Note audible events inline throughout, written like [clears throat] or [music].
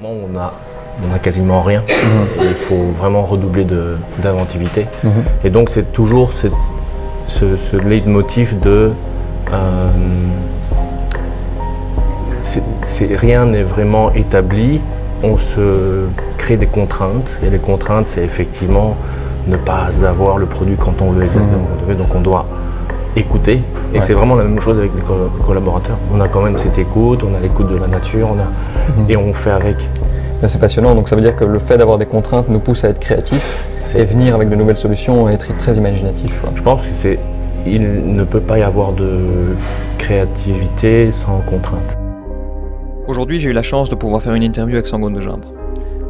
moment, on a, on a quasiment rien. Et il faut vraiment redoubler d'inventivité. Et donc, c'est toujours ce, ce, ce leitmotiv de. euh, c'est- rien n'est vraiment établi. On se crée des contraintes. Et les contraintes, c'est effectivement ne pas avoir le produit quand on veut exactement on veut. Donc, on doit écouter. Et Ouais. c'est vraiment la même chose avec les co- collaborateurs. On a quand même cette écoute, on a l'écoute de la nature, on a, et on fait avec. C'est passionnant, donc ça veut dire que le fait d'avoir des contraintes nous pousse à être créatifs et venir avec de nouvelles solutions et être très imaginatif. Je pense que c'est. Il ne peut pas y avoir de créativité sans contrainte. Aujourd'hui, j'ai eu la chance de pouvoir faire une interview avec Sangon de Gimbre.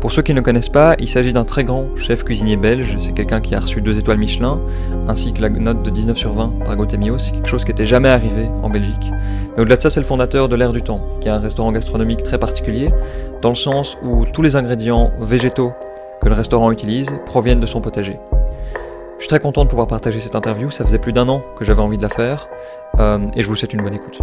Pour ceux qui ne connaissent pas, il s'agit d'un très grand chef cuisinier belge. C'est quelqu'un qui a reçu deux étoiles Michelin, ainsi que la note de 19 sur 20 par Gotemio. C'est quelque chose qui n'était jamais arrivé en Belgique. Mais au-delà de ça, c'est le fondateur de l'Air du Temps, qui est un restaurant gastronomique très particulier, dans le sens où tous les ingrédients végétaux que le restaurant utilise proviennent de son potager. Je suis très content de pouvoir partager cette interview. Ça faisait plus d'un an que j'avais envie de la faire, euh, et je vous souhaite une bonne écoute.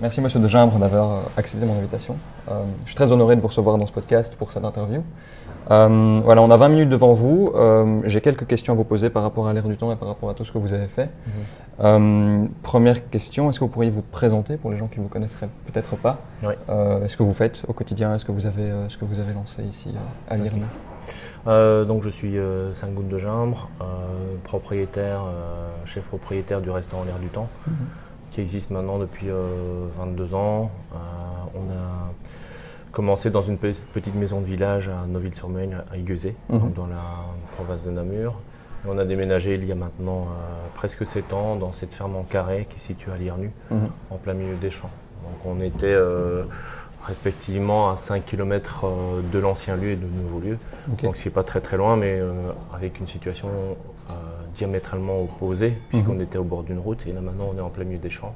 Merci Monsieur de Gimbre d'avoir euh, accepté mon invitation. Euh, je suis très honoré de vous recevoir dans ce podcast pour cette interview. Euh, voilà, on a 20 minutes devant vous. Euh, J'ai quelques questions à vous poser par rapport à l'ère du temps et par rapport à tout ce que vous avez fait. Euh, première question, est-ce que vous pourriez vous présenter pour les gens qui ne vous connaisseraient peut-être pas? Oui. Est-ce que vous faites au quotidien? Est-ce que vous avez, ce que vous avez lancé ici à l'IRNU donc je suis Sangoun de Gimbre, propriétaire, chef propriétaire du restaurant L'air du Temps, qui existe maintenant depuis euh, 22 ans. Euh, on a commencé dans une pe- petite maison de village à Neuville-sur-Meurne, à Iguezé, Mhm. donc dans la province de Namur. Et on a déménagé il y a maintenant euh, presque 7 ans dans cette ferme en carré qui se situe à Lirnu, Mhm. en plein milieu des champs. Donc on était euh, respectivement à 5 km de l'ancien lieu et de nouveau lieu. Ok. Donc c'est pas très très loin, mais euh, avec une situation euh, diamétralement opposée, puisqu'on Mhm. était au bord d'une route, et là maintenant on est en plein milieu des champs,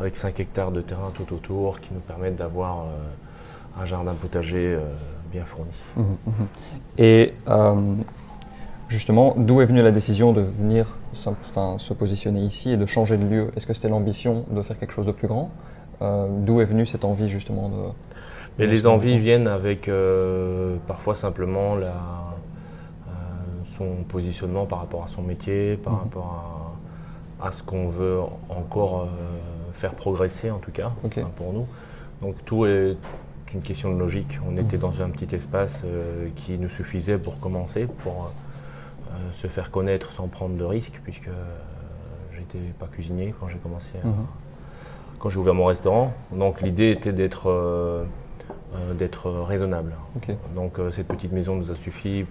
avec 5 hectares de terrain tout autour qui nous permettent d'avoir euh, un jardin potager euh, bien fourni. Mhm, mhm. Et euh, justement, d'où est venue la décision de venir se positionner ici et de changer de lieu? Est-ce que c'était l'ambition de faire quelque chose de plus grand? D'où est venue cette envie justement de... De les envies viennent avec parfois simplement la, son positionnement par rapport à son métier, par Mhm. rapport à, à ce qu'on veut encore euh, faire progresser en tout cas hein, pour nous. Donc tout est une question de logique. On était Mhm. dans un petit espace euh, qui nous suffisait pour commencer, pour euh, se faire connaître sans prendre de risques, puisque j'étais pas cuisinier quand j'ai commencé à, Mhm. quand j'ai ouvert mon restaurant. Donc l'idée était d'être d'être raisonnable. Donc euh, cette petite maison nous a suffi.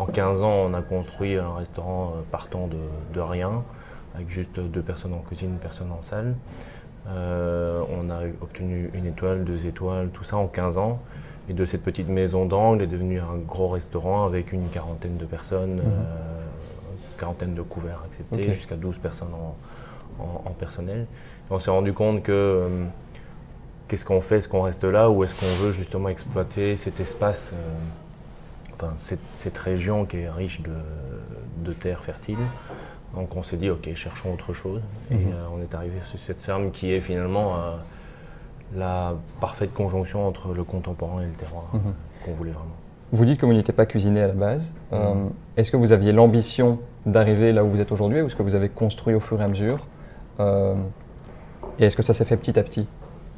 En 15 ans, on a construit un restaurant euh, partant de, de rien, avec juste deux personnes en cuisine, une personne en salle. Euh, on a obtenu une étoile, deux étoiles, tout ça en 15 ans. Et de cette petite maison d'angle est devenu un gros restaurant avec une quarantaine de personnes, euh, quarantaine de couverts acceptés, jusqu'à 12 personnes en, en- en personnel. Et on s'est rendu compte que euh, qu'est-ce qu'on fait? Est-ce qu'on reste là ou est-ce qu'on veut justement exploiter cet espace, enfin cette, cette région qui est riche de, de terres fertiles Donc on s'est dit, ok, cherchons autre chose. Et Mhm. euh, on est arrivé sur cette ferme qui est finalement euh, la parfaite conjonction entre le contemporain et le terroir Mhm. qu'on voulait vraiment. Vous dites que vous n'étiez pas cuisinier à la base. Euh, Mhm. est-ce que vous aviez l'ambition d'arriver là où vous êtes aujourd'hui ou est-ce que vous avez construit au fur et à mesure? Euh, Et est-ce que ça s'est fait petit à petit?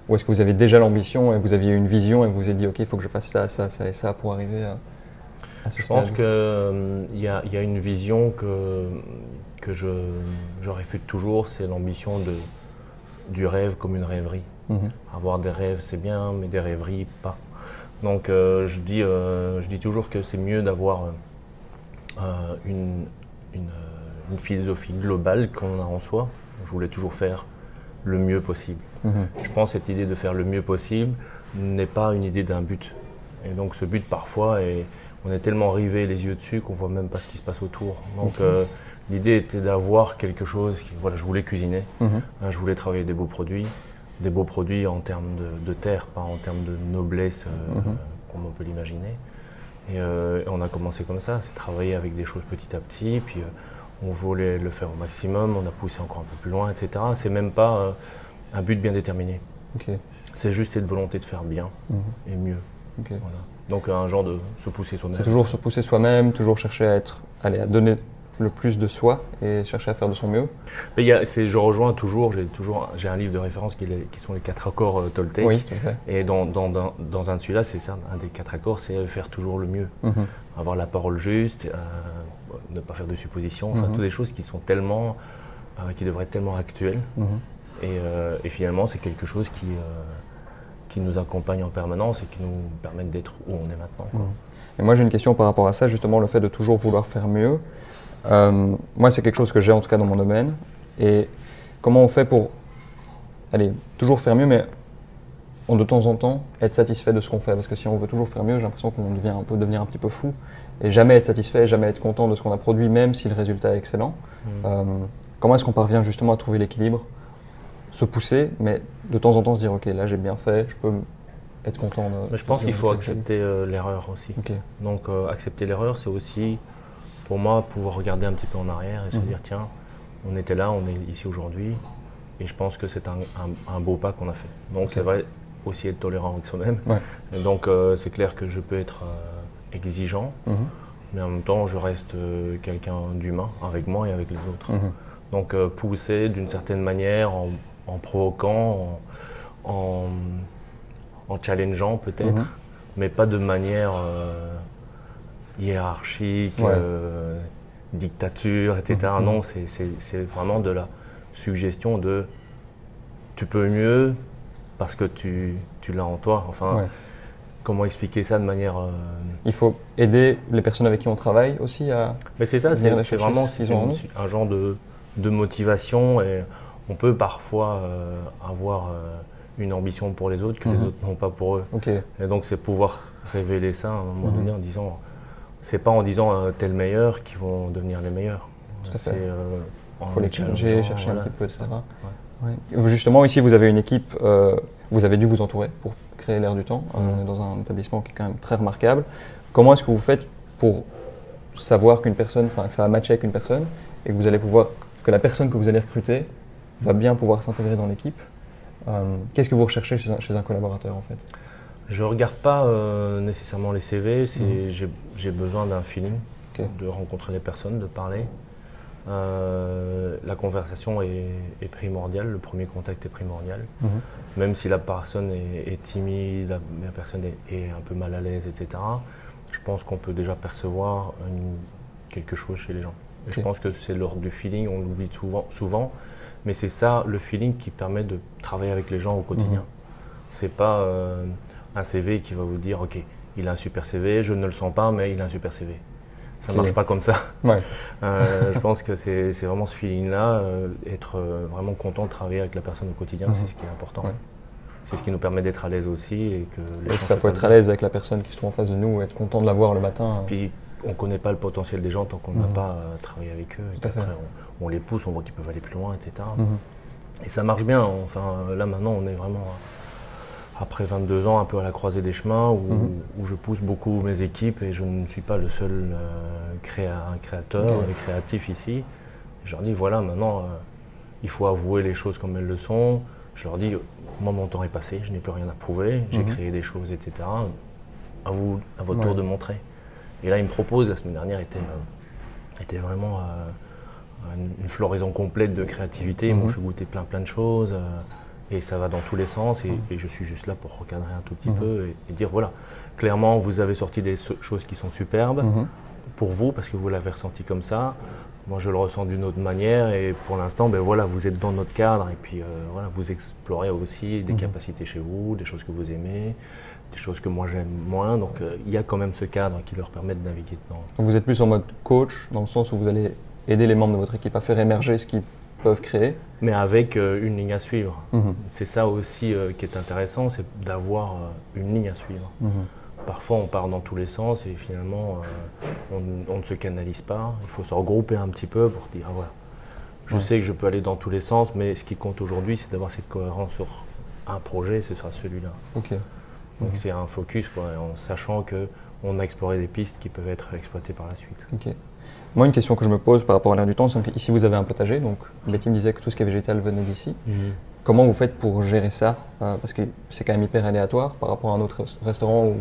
Ou est-ce que vous avez déjà l'ambition et vous aviez une vision et vous vous êtes dit, OK, il faut que je fasse ça, ça, ça et ça pour arriver à, Je pense qu'il y, a- y a une vision que, que je, je réfute toujours, c'est l'ambition du rêve comme une rêverie. Mhm. Avoir des rêves, c'est bien, mais des rêveries, pas. Donc euh, je, dis, euh, je dis toujours que c'est mieux d'avoir euh, euh, une, une, euh, une philosophie globale qu'on a en soi. Je voulais toujours faire le mieux possible. Mhm. Je pense que cette idée de faire le mieux possible n'est pas une idée d'un but. Et donc ce but parfois, est, on est tellement rivé les yeux dessus qu'on voit même pas ce qui se passe autour. Donc euh, l'idée était d'avoir quelque chose, qui, voilà, je voulais cuisiner, Mhm. Hein, je voulais travailler des beaux produits, des beaux produits en termes de, de terre, pas en termes de noblesse euh, Mhm. comme on peut l'imaginer. Et, euh, et on a commencé comme ça, c'est travailler avec des choses petit à petit, puis euh, on voulait le faire au maximum, on a poussé encore un peu plus loin, etc. C'est même pas euh, un but bien déterminé. C'est juste cette volonté de faire bien Mhm. et mieux. Voilà. Donc un genre de se pousser soi-même. C'est toujours se pousser soi-même, toujours chercher à être, allez, à donner le plus de soi et chercher à faire de son mieux. Mais y a- je rejoins toujours, j'ai toujours, j'ai un livre de référence qui, sont les quatre accords euh, Toltec. Oui. Et dans, dans, dans, dans un de celui-là, c'est ça, un des quatre accords, c'est faire toujours le mieux. Mhm. Avoir la parole juste, euh, ne pas faire de suppositions, enfin, Mhm. toutes des choses qui sont tellement, euh, qui devraient être tellement actuelles. Mhm. Et, euh, et finalement, c'est quelque chose qui, qui nous accompagne en permanence et qui nous permet d'être où on est maintenant. quoi. Mhm. Et moi j'ai une question par rapport à ça, justement le fait de toujours vouloir faire mieux. Euh, moi c'est quelque chose que j'ai en tout cas dans mon domaine. Et comment on fait pour, allez, toujours faire mieux, mais de temps en temps être satisfait de ce qu'on fait? Parce que si on veut toujours faire mieux, j'ai l'impression qu'on devient un peu devenir un petit peu fou et jamais être satisfait, jamais être content de ce qu'on a produit, même si le résultat est excellent. Mhm. Euh, comment est-ce qu'on parvient justement à trouver l'équilibre, se pousser, mais de temps en temps se dire ok là j'ai bien fait, je peux être content. De, Mais je pense qu'il faut accepter euh, l'erreur aussi. Donc euh, accepter l'erreur, c'est aussi pour moi pouvoir regarder un petit peu en arrière et se Mhm. dire tiens, on était là, on est ici aujourd'hui, et je pense que c'est un, un- un beau pas qu'on a fait. Donc Ok. c'est vrai aussi être tolérant avec soi-même. Ouais. Donc euh, c'est clair que je peux être exigeant, Mhm. mais en même temps je reste quelqu'un d'humain avec moi et avec les autres. Mhm. Donc pousser d'une certaine manière en, en provoquant, en, en, en challengeant peut-être, Mhm. mais pas de manière euh, hiérarchique, Ouais. euh, dictature, etc. Mhm. Non, c'est- vraiment de la suggestion de tu peux mieux parce que tu, tu l'as en toi. Enfin, Ouais. comment expliquer ça de manière... euh, Il faut aider les personnes avec qui on travaille aussi à. Mais c'est ça, c'est vraiment ce ont un genre de, de motivation et on peut parfois euh, avoir euh, une ambition pour les autres que Mhm. les autres n'ont pas pour eux. Et donc c'est pouvoir révéler ça à un moment Mhm. donné en disant, c'est pas en disant euh, tel meilleur qu'ils vont devenir les meilleurs. C'est euh, Il faut les challenger, chercher voilà. un petit peu, etc. Ouais. Justement, ici, vous avez une équipe, vous avez dû vous entourer pour créer l'air du temps. Mhm. On est dans un établissement qui est quand même très remarquable. Comment est-ce que vous faites pour savoir qu'une personne, enfin que ça va matcher avec une personne et que vous allez pouvoir, que la personne que vous allez recruter va bien pouvoir s'intégrer dans l'équipe Euh, Qu'est-ce que vous recherchez chez un, chez un collaborateur en fait? Je regarde pas euh, nécessairement les CV, Mhm. j'ai- besoin d'un feeling, de rencontrer les personnes, de parler. Euh, la conversation est, est primordiale, le premier contact est primordial. Mhm. Même si la personne est, est timide, la, la personne est, est un peu mal à l'aise, etc. Je pense qu'on peut déjà percevoir une- quelque chose chez les gens. Et Je pense que c'est l'ordre du feeling, on l'oublie souvent, souvent, mais c'est ça le feeling qui permet de travailler avec les gens au quotidien. Mhm. C'est pas euh, un CV qui va vous dire ok, il a un super CV, je ne le sens pas, mais il a un super CV. Ça Ok. marche pas comme ça. [laughs] Ouais. Euh, je pense que c'est vraiment ce feeling-là, euh, être vraiment content de travailler avec la personne au quotidien, Mhm. c'est ce qui est important. Ouais. C'est ce qui nous permet d'être à l'aise aussi et que les ça faut être à l'aise avec la personne qui se trouve en face de nous, être content de la voir le matin. Puis on ne connaît pas le potentiel des gens tant qu'on n'a Mhm. pas euh, travaillé avec eux. Et on, on les pousse, on voit qu'ils peuvent aller plus loin, etc. Mhm. Et ça marche bien. Enfin, là maintenant, on est vraiment après 22 ans un peu à la croisée des chemins où, Mhm. où je pousse beaucoup mes équipes et je ne suis pas le seul euh, créa- créateur Ok. et créatif ici. Je leur dis voilà, maintenant euh, il faut avouer les choses comme elles le sont. Je leur dis moi mon temps est passé, je n'ai plus rien à prouver, j'ai créé des choses, etc. À vous, à votre Ouais. tour de montrer. Et là, il me propose la semaine dernière était euh, était vraiment euh, une, une floraison complète de créativité. Ils m'ont Mhm. fait goûter plein plein de choses. euh, et ça va dans tous les sens. Et, et je suis juste là pour recadrer un tout petit Mhm. peu et, et dire voilà, clairement, vous avez sorti des choses qui sont superbes Mhm. pour vous parce que vous l'avez ressenti comme ça. Moi, je le ressens d'une autre manière. Et pour l'instant, ben voilà, vous êtes dans notre cadre. Et puis euh, voilà, vous explorez aussi des Mhm. capacités chez vous, des choses que vous aimez, des choses que moi j'aime moins. Donc euh, il y a quand même ce cadre qui leur permet de naviguer dedans. Donc vous êtes plus en mode coach, dans le sens où vous allez aider les membres de votre équipe à faire émerger ce qu'ils peuvent créer. Mais avec euh, une ligne à suivre. Mhm. C'est ça aussi qui est intéressant, c'est d'avoir une ligne à suivre. Mhm. Parfois, on part dans tous les sens et finalement, euh, on, on ne se canalise pas. Il faut se regrouper un petit peu pour dire, ah, voilà, je Ouais. sais que je peux aller dans tous les sens, mais ce qui compte aujourd'hui, c'est d'avoir cette cohérence sur un projet, ce sera celui-là. Ok. Donc Mhm. c'est un focus, quoi, en sachant que on a exploré des pistes qui peuvent être exploitées par la suite. Ok. Moi, une question que je me pose par rapport à l'air du temps, c'est que ici vous avez un potager, donc Betty me disait que tout ce qui est végétal venait d'ici. Comment vous faites pour gérer ça? Euh, Parce que c'est quand même hyper aléatoire par rapport à un autre res- restaurant où,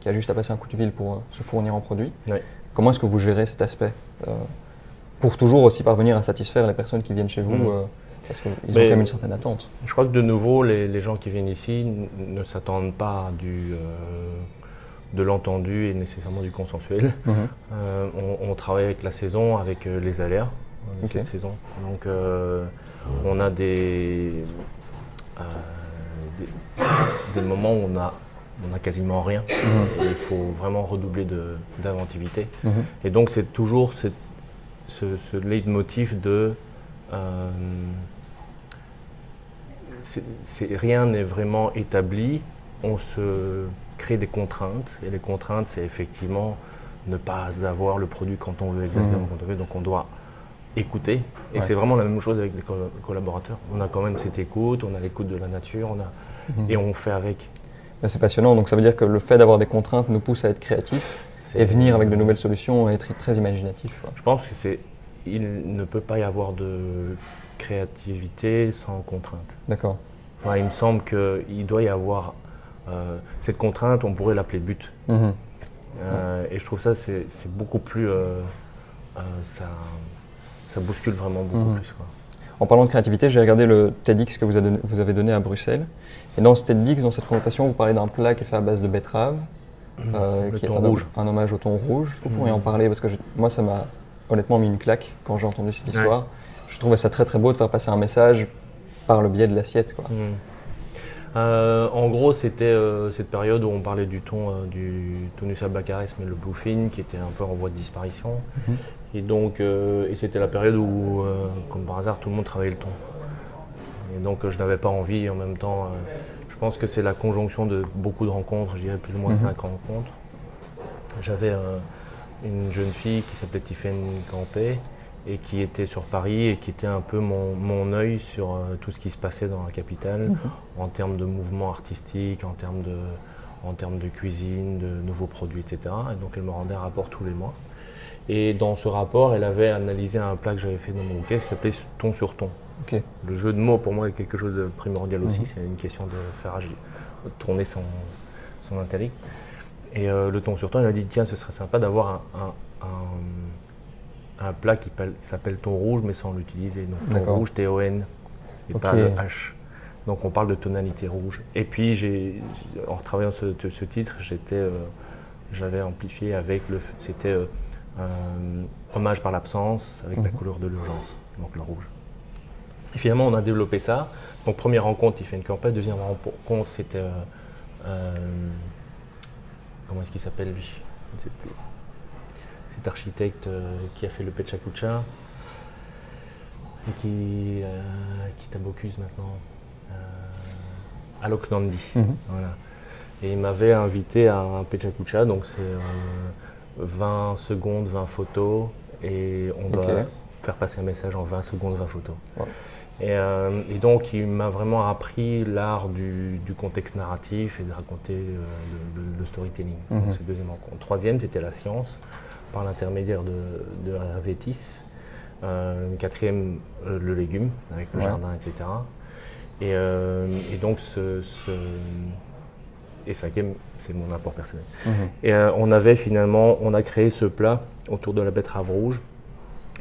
qui a juste à passer un coup de fil pour euh, se fournir en produits. Ouais. Comment est-ce que vous gérez cet aspect euh, Pour toujours aussi parvenir à satisfaire les personnes qui viennent chez vous Mm. euh, Parce qu'ils ont quand même une certaine attente. Je crois que de nouveau, les, les gens qui viennent ici ne s'attendent pas à du, de l'entendu et nécessairement du consensuel. Mhm. On, on travaille avec la saison, avec les euh, de cette saison. Donc on a des, des, des moments où on a, on a quasiment rien. Mhm. Et il faut vraiment redoubler d'inventivité. Mhm. Et donc c'est toujours ce, ce, ce leitmotiv de euh, rien n'est vraiment établi, on se crée des contraintes et les contraintes c'est effectivement ne pas avoir le produit quand on veut exactement Mhm. quand on veut, donc on doit écouter et Ouais. c'est vraiment la même chose avec les coll- collaborateurs. On a quand même cette écoute, on a l'écoute de la nature, on a, Mhm. et on fait avec. C'est passionnant, donc ça veut dire que le fait d'avoir des contraintes nous pousse à être créatifs et venir avec de nouvelles solutions et être très imaginatif. quoi. Je pense que c'est il ne peut pas y avoir de créativité sans contrainte. D'accord. Enfin, il me semble qu'il doit y avoir euh, cette contrainte, on pourrait l'appeler but. Mhm. Euh, Et je trouve ça, c'est beaucoup plus. euh, ça, ça bouscule vraiment beaucoup Mhm. plus. Quoi. En parlant de créativité, j'ai regardé le TEDx que vous avez, donné, vous avez donné à Bruxelles. Et dans ce TEDx, dans cette présentation, vous parlez d'un plat qui est fait à base de betterave, euh, Le qui est un, rouge. un hommage au thon rouge. Vous pourriez Mhm. en parler Parce que je- moi, ça m'a honnêtement mis une claque quand j'ai entendu cette Ouais. histoire. Je trouvais ça très très beau de faire passer un message par le biais de l'assiette. quoi. Mhm. Euh, en gros, c'était euh, cette période où on parlait du thon, euh, du Tonus albacaris, mais le bluefin, qui était un peu en voie de disparition. Et donc, euh, et c'était la période où, euh, comme par hasard, tout le monde travaillait le thon. Et donc, euh, je n'avais pas envie. En même temps, euh, je pense que c'est la conjonction de beaucoup de rencontres, je dirais plus ou moins Mhm. cinq rencontres. J'avais une jeune fille qui s'appelait Tiffaine Campé et qui était sur Paris et qui était un peu mon, mon œil sur tout ce qui se passait dans la capitale en termes de mouvements artistiques, en termes de, en termes de cuisine, de nouveaux produits, etc. Et donc elle me rendait un rapport tous les mois. Et dans ce rapport, elle avait analysé un plat que j'avais fait dans mon bouquet, qui s'appelait Thon sur Thon. Ok. Le jeu de mots, pour moi, est quelque chose de primordial aussi. Mhm. C'est une question de faire agir, de tourner son, son intellect. Et euh, le thon sur thon, il a dit tiens, ce serait sympa d'avoir un, un- un plat qui s'appelle thon rouge, mais sans l'utiliser. Donc thon rouge, T-O-N, et pas le H. Donc on parle de tonalité rouge. Et puis, j'ai, en retravaillant ce, ce titre, j'étais, euh, j'avais amplifié avec le. C'était euh, hommage par l'absence avec la Mhm. couleur de l'urgence, donc le rouge. Et finalement, on a développé ça. Donc, première rencontre, il fait une campagne. Deuxième rencontre, c'était. euh, euh, comment est-ce qu'il s'appelle lui? Je ne sais plus. Cet architecte euh, qui a fait le Pechakucha et qui, euh, qui est à Bocuse maintenant. Euh, Alok Nandi. Mhm. Voilà. Et il m'avait invité à un Pechakucha, donc c'est euh, 20 secondes, 20 photos, et on doit Ok. faire passer un message en 20 secondes, 20 photos. Ouais. Et, euh, et donc il m'a vraiment appris l'art du, du contexte narratif et de raconter euh, le, le- le storytelling. Mhm. Donc c'est deuxième rencontre. Troisième, c'était la science, par l'intermédiaire de, de Hervétis. Euh, quatrième, euh, le légume, avec le Ouais. jardin, etc. Et, euh, et donc, ce, ce- et cinquième, c'est mon apport personnel. Mhm. Et euh, on avait finalement, on a créé ce plat autour de la betterave rouge.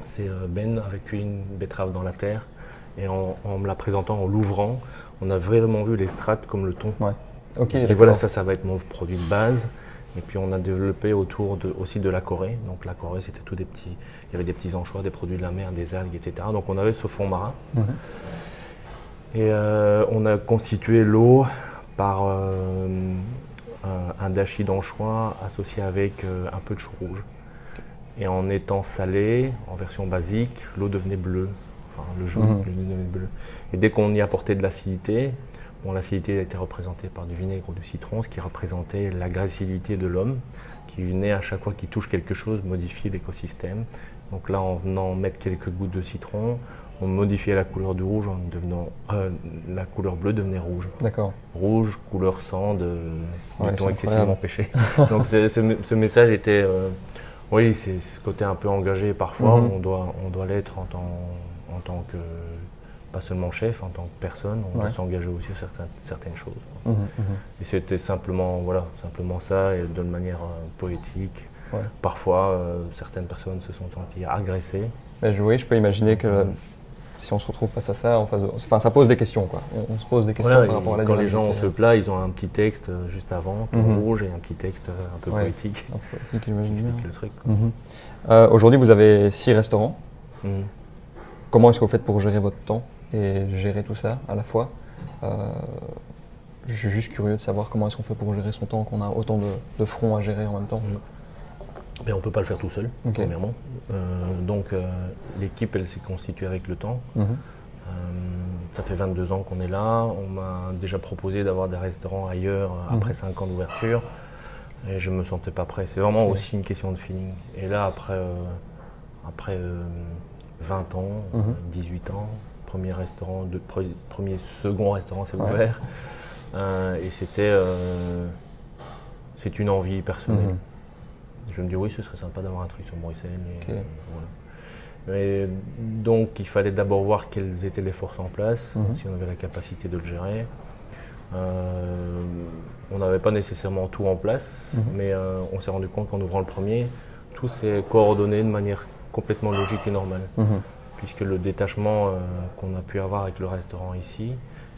C'est euh, Ben avec une betterave dans la terre. Et en, en me la présentant, en l'ouvrant, on a vraiment vu les strates comme le thon. Ok, Et voilà, ça, ça va être mon produit de base. Et puis on a développé autour de, aussi de la Corée. Donc la Corée, c'était tout des petits. Il y avait des petits anchois, des produits de la mer, des algues, etc. Donc on avait ce fond marin. Mhm. Et euh, on a constitué l'eau par euh, un, dashi d'anchois associé avec euh, un peu de chou rouge. Et en étant salé, en version basique, l'eau devenait bleue. Enfin, le jaune Mhm. devenait bleu. Et dès qu'on y apportait de l'acidité, bon, l'acidité était représentée par du vinaigre ou du citron, ce qui représentait l'agressivité de l'homme, qui venait à chaque fois qu'il touche quelque chose modifier l'écosystème. Donc là, en venant mettre quelques gouttes de citron, on modifiait la couleur du rouge en devenant. euh, la couleur bleue devenait rouge. D'accord. Rouge, couleur sang de, Ouais, thon excessivement pêché. [laughs] Donc ce, ce message était. euh, oui, c'est ce côté un peu engagé parfois. Mhm. On doit, on doit l'être en tant, en tant que pas seulement chef, en tant que personne, on doit s'engager aussi sur certaines, choses. Mhm, mhm. Et c'était simplement, voilà, simplement ça, et de manière euh, poétique. Parfois, certaines personnes se sont senties agressées. Mais je, oui, je peux imaginer que si on se retrouve face à ça, en face enfin, ça pose des questions. Quoi. On, se pose des questions par rapport à la Quand les gens se plats, ils ont un petit texte euh, juste avant, tout mhm. rouge, et un petit texte un peu poétique. Un peu poétique, j'imagine le truc. Aujourd'hui, vous avez six restaurants. Comment est-ce que vous faites pour gérer votre temps et gérer tout ça à la fois? Euh, je suis juste curieux de savoir comment est-ce qu'on fait pour gérer son temps, qu'on a autant de, de fronts à gérer en même temps. Mais on ne peut pas le faire tout seul, premièrement. Euh, donc euh, l'équipe, elle s'est constituée avec le temps. Mhm. ça fait 22 ans qu'on est là. On m'a déjà proposé d'avoir des restaurants ailleurs après 5 mhm. ans d'ouverture. Et je ne me sentais pas prêt. C'est vraiment aussi une question de feeling. Et là, après, après 20 ans, 18 mhm. ans, premier restaurant, de, premier, second restaurant s'est ouvert. Euh, et c'était. Euh, c'est une envie personnelle. Mhm. Je me dis, oui, ce serait sympa d'avoir un truc sur Bruxelles. Et, donc, il fallait d'abord voir quelles étaient les forces en place, mhm. si on avait la capacité de le gérer. Euh, on n'avait pas nécessairement tout en place, mhm. mais on s'est rendu compte qu'en ouvrant le premier, tout s'est coordonné de manière complètement logique et normale puisque le détachement euh, qu'on a pu avoir avec le restaurant ici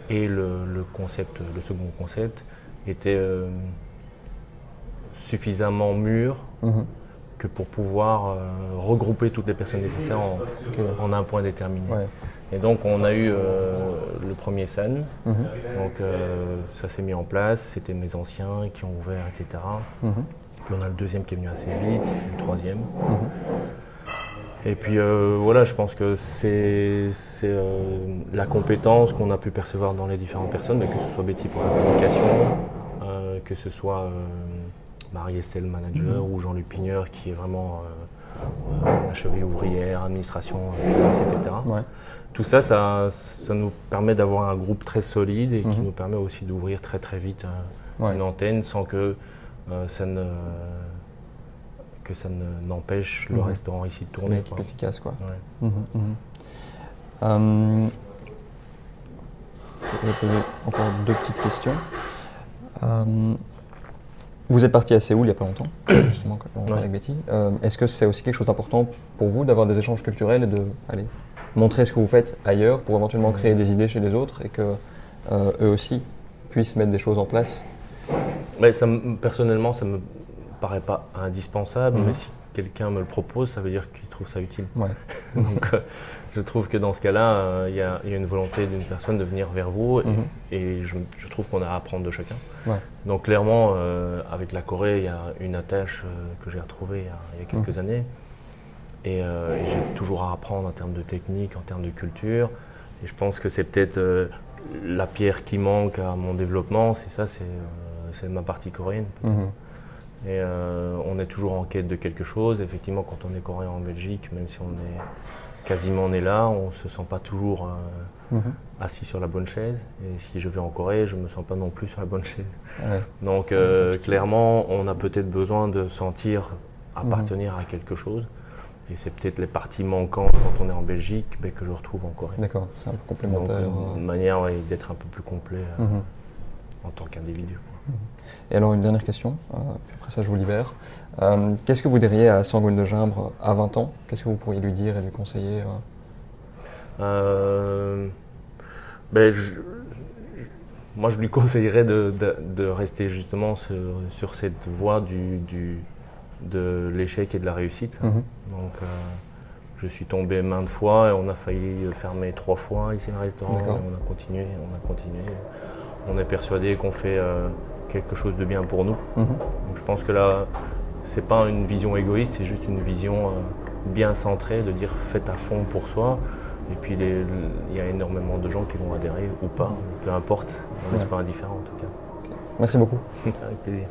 et le, concept, le second concept était euh, suffisamment mûr mhm. que pour pouvoir euh, regrouper toutes les personnes nécessaires en, un point déterminé. Et donc on a eu le premier SAN, mhm. donc ça s'est mis en place, c'était mes anciens qui ont ouvert, etc. Mhm. Puis on a le deuxième qui est venu assez vite, le troisième. Et puis euh, voilà, je pense que c'est euh, la compétence qu'on a pu percevoir dans les différentes personnes, que ce soit Betty pour la communication, euh, que ce soit Marie-Estelle, manager, mhm. ou Jean-Luc Pigneur qui est vraiment la cheville ouvrière, administration, etc. Tout ça, ça, nous permet d'avoir un groupe très solide et qui mhm. nous permet aussi d'ouvrir très très vite une antenne sans que ça ne que ça n'empêche le mhm. restaurant ici de tourner. Quoi. efficace, quoi. Euh, je vais poser encore deux petites questions. Euh, vous êtes parti à Séoul il n'y a pas longtemps, [clears throat] justement, avec Betty. Euh, est-ce que c'est aussi quelque chose d'important pour vous d'avoir des échanges culturels et de aller montrer ce que vous faites ailleurs pour éventuellement créer des idées chez les autres et que eux aussi puissent mettre des choses en place? Mais ça, Personnellement, ça me paraît pas indispensable, mais mhm. si quelqu'un me le propose, ça veut dire qu'il trouve ça utile. [laughs] Donc, euh, je trouve que dans ce cas-là, euh, il y, a une volonté d'une personne de venir vers vous, et, mhm. je, trouve qu'on a à apprendre de chacun. Donc, clairement, euh, avec la Corée, il y a une attache que j'ai retrouvée il y a, quelques mhm. années, et, j'ai toujours à apprendre en termes de technique, en termes de culture, et je pense que c'est peut-être la pierre qui manque à mon développement, c'est ça, c'est ma partie coréenne. Et euh, on est toujours en quête de quelque chose. Effectivement, quand on est coréen en Belgique, même si on est quasiment né là, on ne se sent pas toujours euh, mhm. assis sur la bonne chaise. Et si je vais en Corée, je ne me sens pas non plus sur la bonne chaise. Donc euh, clairement, on a peut-être besoin de sentir appartenir à quelque chose. Et c'est peut-être les parties manquantes quand on est en Belgique ben, que je retrouve en Corée. D'accord, c'est un peu complémentaire. Donc, une manière d'être un peu plus complet mhm. en tant qu'individu. Et alors une dernière question, euh, puis après ça je vous libère. Euh, qu'est-ce que vous diriez à Sangoune de Gimbre à 20 ans? Qu'est-ce que vous pourriez lui dire et lui conseiller euh? ben, Moi je lui conseillerais de, rester justement sur, cette voie du, de l'échec et de la réussite. Mhm. Donc je suis tombé maintes fois et on a failli fermer trois fois ici le restaurant. Et on a continué, on a continué. On est persuadé qu'on fait quelque chose de bien pour nous. Mhm. Donc je pense que là, c'est pas une vision égoïste, c'est juste une vision euh, bien centrée de dire faites à fond pour soi. Et puis il y a énormément de gens qui vont adhérer ou pas, peu importe, on n'est pas indifférent en tout cas. Merci beaucoup. [laughs] Avec plaisir.